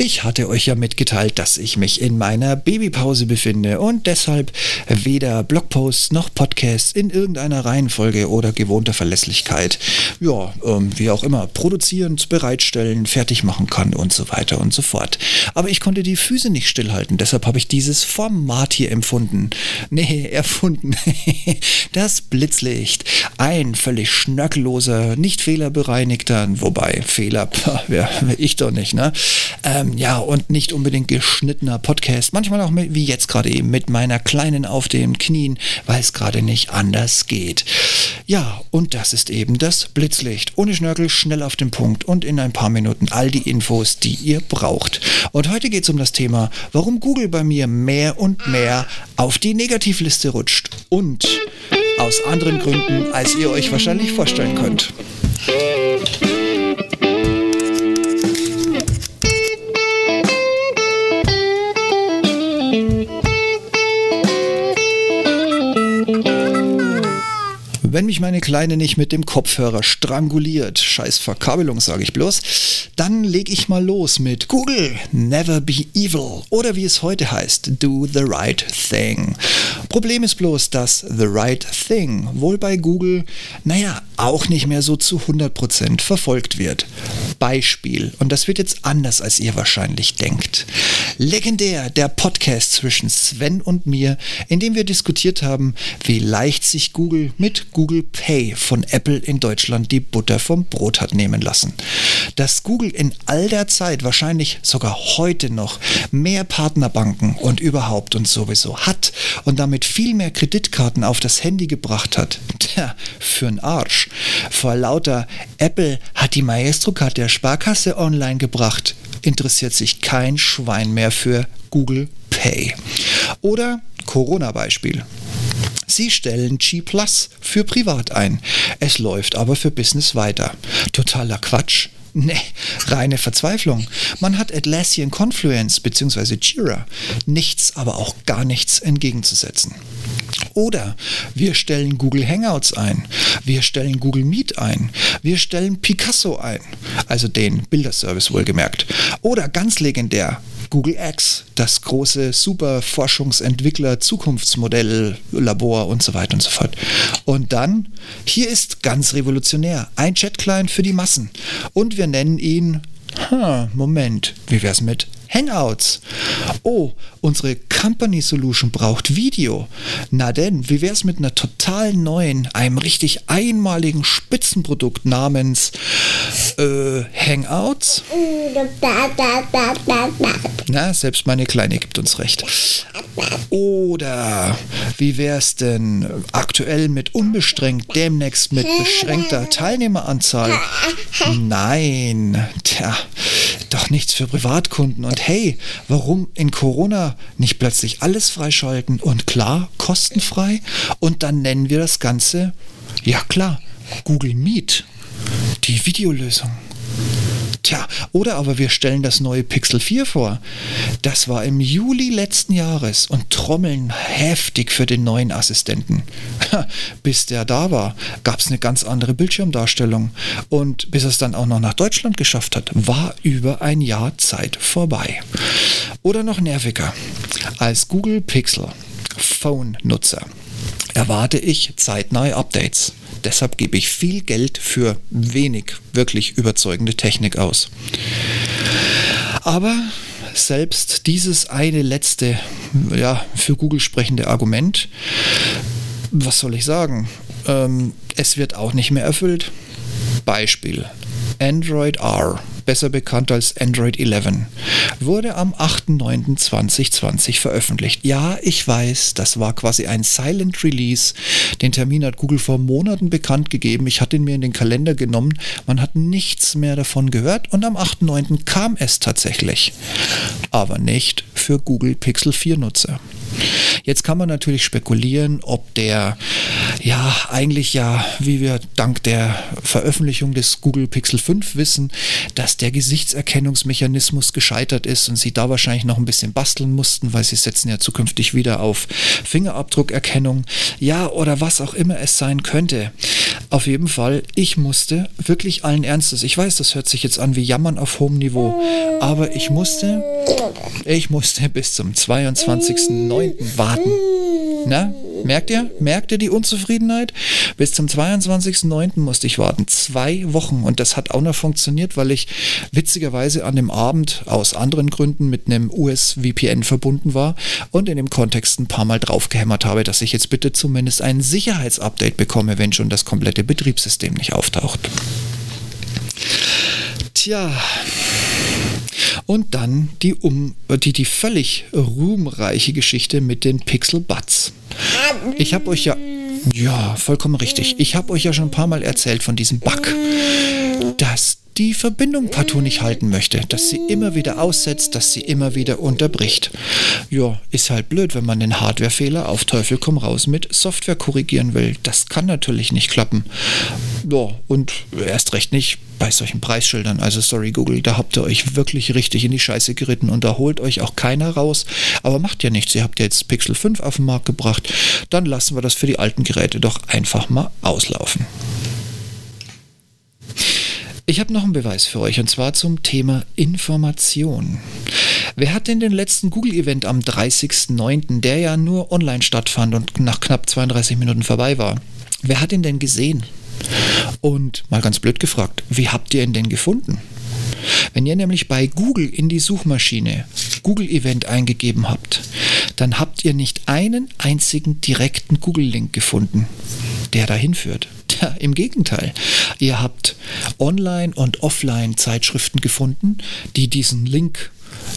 Ich hatte euch ja mitgeteilt, dass ich mich in meiner Babypause befinde und deshalb weder Blogposts noch Podcasts in irgendeiner Reihenfolge oder gewohnter Verlässlichkeit, ja, ähm, wie auch immer, produzieren, bereitstellen, fertig machen kann und so weiter und so fort. Aber ich konnte die Füße nicht stillhalten, deshalb habe ich dieses Format hier empfunden. Nee, erfunden. das Blitzlicht. Ein völlig schnörkelloser, nicht fehlerbereinigter, wobei Fehler, wer, ich doch nicht, ne? Ähm, ähm, ja, und nicht unbedingt geschnittener Podcast. Manchmal auch mit, wie jetzt gerade eben mit meiner Kleinen auf den Knien, weil es gerade nicht anders geht. Ja, und das ist eben das Blitzlicht. Ohne Schnörkel, schnell auf den Punkt und in ein paar Minuten all die Infos, die ihr braucht. Und heute geht es um das Thema, warum Google bei mir mehr und mehr auf die Negativliste rutscht. Und aus anderen Gründen, als ihr euch wahrscheinlich vorstellen könnt. Wenn mich meine Kleine nicht mit dem Kopfhörer stranguliert, scheiß Verkabelung sage ich bloß, dann leg ich mal los mit Google, Never Be Evil oder wie es heute heißt, Do the Right Thing. Problem ist bloß, dass The Right Thing wohl bei Google, naja, auch nicht mehr so zu 100% verfolgt wird. Beispiel, und das wird jetzt anders, als ihr wahrscheinlich denkt. Legendär der Podcast zwischen Sven und mir, in dem wir diskutiert haben, wie leicht sich Google mit Google Pay von Apple in Deutschland die Butter vom Brot hat nehmen lassen. Dass Google in all der Zeit, wahrscheinlich sogar heute noch, mehr Partnerbanken und überhaupt und sowieso hat und damit viel mehr Kreditkarten auf das Handy gebracht hat, tja, für'n Arsch. Vor lauter Apple hat die Maestro-Card der Sparkasse online gebracht, interessiert sich kein Schwein mehr für Google Pay. Oder Corona-Beispiel. Sie stellen G Plus für privat ein. Es läuft aber für Business weiter. Totaler Quatsch. Nee, reine Verzweiflung. Man hat Atlassian Confluence bzw. Jira nichts, aber auch gar nichts entgegenzusetzen. Oder wir stellen Google Hangouts ein, wir stellen Google Meet ein, wir stellen Picasso ein, also den Bilderservice wohlgemerkt. Oder ganz legendär, Google X, das große super Forschungsentwickler Zukunftsmodell Labor und so weiter und so fort. Und dann, hier ist ganz revolutionär, ein Chat-Client für die Massen. Und wir nennen ihn, ha, Moment, wie wär's mit Hangouts. Oh, unsere Company Solution braucht Video. Na denn, wie wäre es mit einer total neuen, einem richtig einmaligen Spitzenprodukt namens äh, Hangouts? Na, selbst meine Kleine gibt uns recht. Oder wie wäre es denn aktuell mit unbeschränkt, demnächst mit beschränkter Teilnehmeranzahl? Nein, tja, doch nichts für Privatkunden. Und hey, warum in Corona nicht plötzlich alles freischalten und klar, kostenfrei? Und dann nennen wir das Ganze, ja klar, Google Meet, die Videolösung. Tja, oder aber wir stellen das neue Pixel 4 vor. Das war im Juli letzten Jahres und trommeln heftig für den neuen Assistenten. bis der da war, gab es eine ganz andere Bildschirmdarstellung. Und bis es dann auch noch nach Deutschland geschafft hat, war über ein Jahr Zeit vorbei. Oder noch nerviger. Als Google Pixel Phone-Nutzer erwarte ich zeitnahe Updates. Deshalb gebe ich viel Geld für wenig wirklich überzeugende Technik aus. Aber selbst dieses eine letzte, ja, für Google sprechende Argument, was soll ich sagen? Ähm, es wird auch nicht mehr erfüllt. Beispiel. Android R, besser bekannt als Android 11, wurde am 8.9.2020 veröffentlicht. Ja, ich weiß, das war quasi ein Silent Release. Den Termin hat Google vor Monaten bekannt gegeben. Ich hatte ihn mir in den Kalender genommen. Man hat nichts mehr davon gehört und am 8.9. kam es tatsächlich. Aber nicht für Google Pixel 4 Nutzer. Jetzt kann man natürlich spekulieren, ob der, ja, eigentlich ja, wie wir dank der Veröffentlichung des Google Pixel 5 wissen, dass der Gesichtserkennungsmechanismus gescheitert ist und sie da wahrscheinlich noch ein bisschen basteln mussten, weil sie setzen ja zukünftig wieder auf Fingerabdruckerkennung. Ja, oder was auch immer es sein könnte. Auf jeden Fall, ich musste wirklich allen Ernstes, ich weiß, das hört sich jetzt an wie Jammern auf hohem Niveau, aber ich musste, ich musste bis zum 22.09. warten. Na, merkt ihr? Merkt ihr die Unzufriedenheit? Bis zum 22.09. musste ich warten. Zwei Wochen. Und das hat auch noch funktioniert, weil ich witzigerweise an dem Abend aus anderen Gründen mit einem US-VPN verbunden war und in dem Kontext ein paar Mal draufgehämmert habe, dass ich jetzt bitte zumindest ein Sicherheitsupdate bekomme, wenn schon das komplette Betriebssystem nicht auftaucht. Tja. Und dann die, um, die, die völlig ruhmreiche Geschichte mit den Pixel Buds. Ich habe euch ja. Ja, vollkommen richtig. Ich habe euch ja schon ein paar Mal erzählt von diesem Bug, dass die Verbindung partout nicht halten möchte, dass sie immer wieder aussetzt, dass sie immer wieder unterbricht. Ja, ist halt blöd, wenn man den Hardwarefehler auf Teufel komm raus mit Software korrigieren will. Das kann natürlich nicht klappen. Ja, und erst recht nicht bei solchen Preisschildern. Also sorry Google, da habt ihr euch wirklich richtig in die Scheiße geritten und da holt euch auch keiner raus. Aber macht ja nichts, ihr habt ja jetzt Pixel 5 auf den Markt gebracht. Dann lassen wir das für die alten Geräte doch einfach mal auslaufen. Ich habe noch einen Beweis für euch und zwar zum Thema Information. Wer hat denn den letzten Google-Event am 30.09., der ja nur online stattfand und nach knapp 32 Minuten vorbei war? Wer hat ihn denn gesehen? Und mal ganz blöd gefragt, wie habt ihr ihn denn gefunden? Wenn ihr nämlich bei Google in die Suchmaschine Google Event eingegeben habt, dann habt ihr nicht einen einzigen direkten Google-Link gefunden, der dahin führt. Ja, Im Gegenteil, ihr habt Online- und Offline-Zeitschriften gefunden, die diesen Link,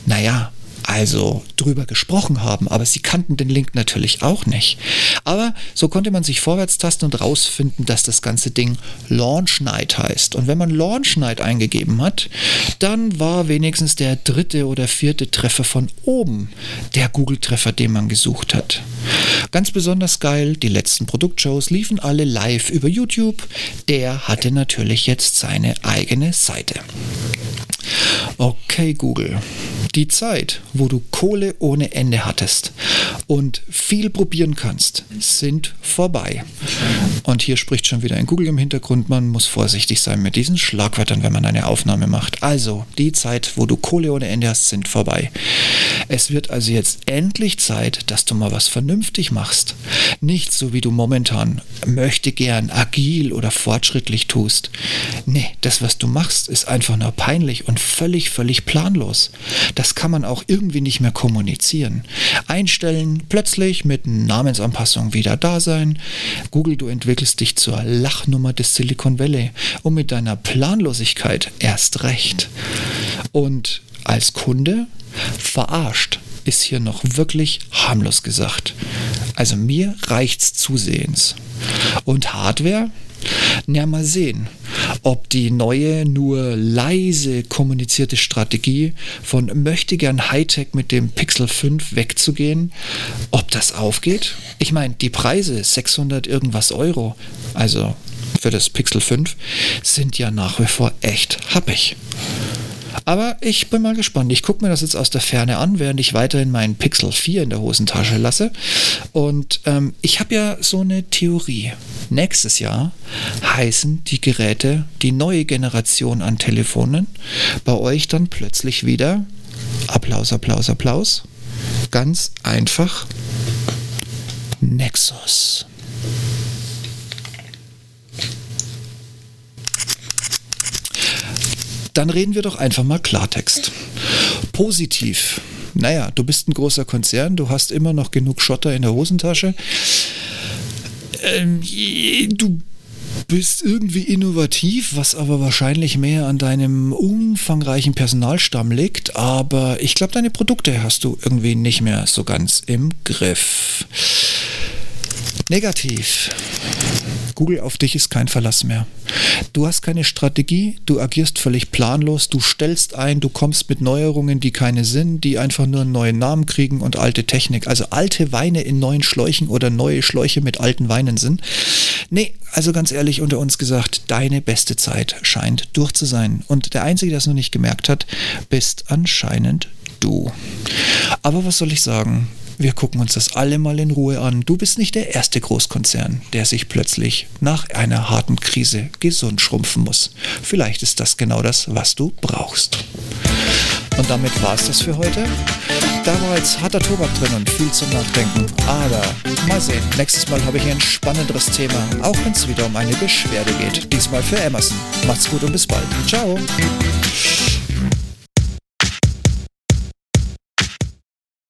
naja, also drüber gesprochen haben, aber sie kannten den Link natürlich auch nicht. Aber so konnte man sich vorwärts tasten und rausfinden, dass das ganze Ding Launch Night heißt. Und wenn man Launch Night eingegeben hat, dann war wenigstens der dritte oder vierte Treffer von oben der Google-Treffer, den man gesucht hat. Ganz besonders geil, die letzten Produktshows liefen alle live über YouTube. Der hatte natürlich jetzt seine eigene Seite. Okay, Google. Die Zeit, wo du Kohle ohne Ende hattest und viel probieren kannst, sind vorbei. Und hier spricht schon wieder ein Google im Hintergrund. Man muss vorsichtig sein mit diesen Schlagwörtern, wenn man eine Aufnahme macht. Also, die Zeit, wo du Kohle ohne Ende hast, sind vorbei. Es wird also jetzt endlich Zeit, dass du mal was vernünftig machst. Nicht so wie du momentan möchte gern agil oder fortschrittlich tust. Nee, das, was du machst, ist einfach nur peinlich und völlig, völlig planlos. Das kann man auch irgendwie nicht mehr kommunizieren. Einstellen, plötzlich mit Namensanpassung wieder da sein. Google, du entwickelst dich zur Lachnummer des Silicon Valley und mit deiner Planlosigkeit erst recht. Und als Kunde verarscht ist hier noch wirklich harmlos gesagt. Also mir reicht's zusehends. Und Hardware? Na, mal sehen, ob die neue, nur leise kommunizierte Strategie von möchte gern Hightech mit dem Pixel 5 wegzugehen, ob das aufgeht. Ich meine, die Preise 600 irgendwas Euro, also für das Pixel 5, sind ja nach wie vor echt happig. Aber ich bin mal gespannt. Ich gucke mir das jetzt aus der Ferne an, während ich weiterhin meinen Pixel 4 in der Hosentasche lasse. Und ähm, ich habe ja so eine Theorie. Nächstes Jahr heißen die Geräte, die neue Generation an Telefonen, bei euch dann plötzlich wieder Applaus, Applaus, Applaus. Ganz einfach Nexus. Dann reden wir doch einfach mal Klartext. Positiv. Naja, du bist ein großer Konzern, du hast immer noch genug Schotter in der Hosentasche. Ähm, du bist irgendwie innovativ, was aber wahrscheinlich mehr an deinem umfangreichen Personalstamm liegt. Aber ich glaube, deine Produkte hast du irgendwie nicht mehr so ganz im Griff. Negativ. Google auf dich ist kein Verlass mehr. Du hast keine Strategie, du agierst völlig planlos, du stellst ein, du kommst mit Neuerungen, die keine sind, die einfach nur einen neuen Namen kriegen und alte Technik. Also alte Weine in neuen Schläuchen oder neue Schläuche mit alten Weinen sind. Nee, also ganz ehrlich unter uns gesagt, deine beste Zeit scheint durch zu sein. Und der Einzige, der es noch nicht gemerkt hat, bist anscheinend du. Aber was soll ich sagen? Wir gucken uns das alle mal in Ruhe an. Du bist nicht der erste Großkonzern, der sich plötzlich nach einer harten Krise gesund schrumpfen muss. Vielleicht ist das genau das, was du brauchst. Und damit war es das für heute. Da war jetzt harter Tobak drin und viel zum Nachdenken. Aber mal sehen, nächstes Mal habe ich ein spannenderes Thema, auch wenn es wieder um eine Beschwerde geht. Diesmal für Emerson. Macht's gut und bis bald. Ciao.